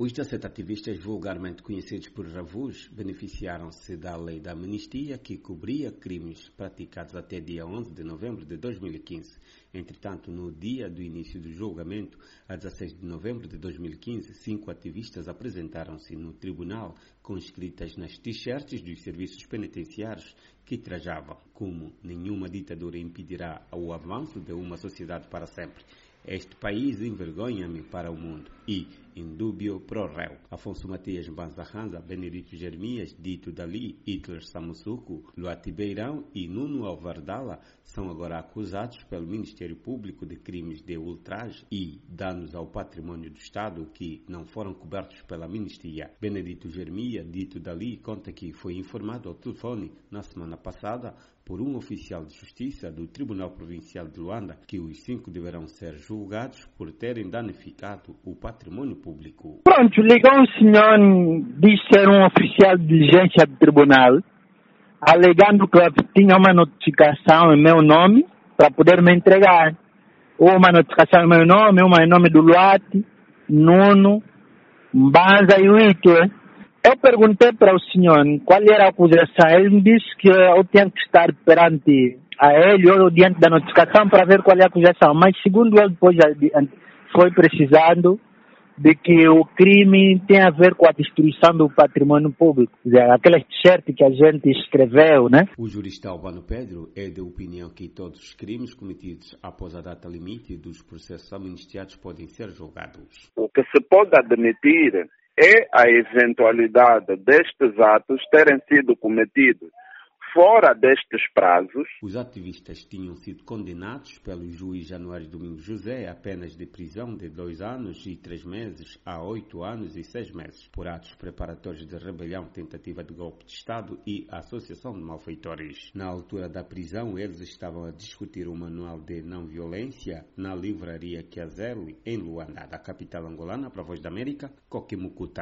Os 17 ativistas vulgarmente conhecidos por Ravus beneficiaram-se da lei da amnistia que cobria crimes praticados até dia 11 de novembro de 2015. Entretanto, no dia do início do julgamento, a 16 de novembro de 2015, cinco ativistas apresentaram-se no tribunal com escritas nas t-shirts dos serviços penitenciários que trajavam como nenhuma ditadura impedirá o avanço de uma sociedade para sempre. Este país envergonha-me para o mundo e, indúbio pro réu. Afonso Matias Banzarranza, Benedito Jeremias, Dito Dali, Hitler Samusuco, Luati Beirão e Nuno Alvardala são agora acusados pelo Ministério Público de crimes de ultraje e danos ao patrimônio do Estado que não foram cobertos pela amnistia. Benedito Jeremias, Dito Dali, conta que foi informado ao telefone na semana passada por um oficial de justiça do Tribunal Provincial de Luanda que os cinco deverão ser julgados por terem danificado o patrimônio público. Pronto, ligou um senhor, diz ser um oficial de diligência do tribunal, alegando que tinha uma notificação em meu nome para poder me entregar. Uma notificação em meu nome, uma em nome do Luati, Nuno, Mbanza e Witwe. Eu perguntei para o senhor qual era a acusação. Ele me disse que eu tinha que estar perante a ele ou diante da notificação para ver qual é a acusação. Mas segundo ele depois foi precisando de que o crime tem a ver com a destruição do patrimônio público, aquela t-shirt que a gente escreveu, né? O jurista Albano Pedro é de opinião que todos os crimes cometidos após a data limite dos processos amnistiados podem ser julgados. O que se pode admitir é a eventualidade destes atos terem sido cometidos fora destes prazos. Os ativistas tinham sido condenados pelo juiz Januário Domingos José a penas de prisão de dois anos e três meses a oito anos e seis meses por atos preparatórios de rebelião, tentativa de golpe de Estado e associação de malfeitores. Na altura da prisão, eles estavam a discutir o manual de não violência na livraria Kiazeli, em Luanda, da capital angolana, para a Voz da América, Coquimucuta.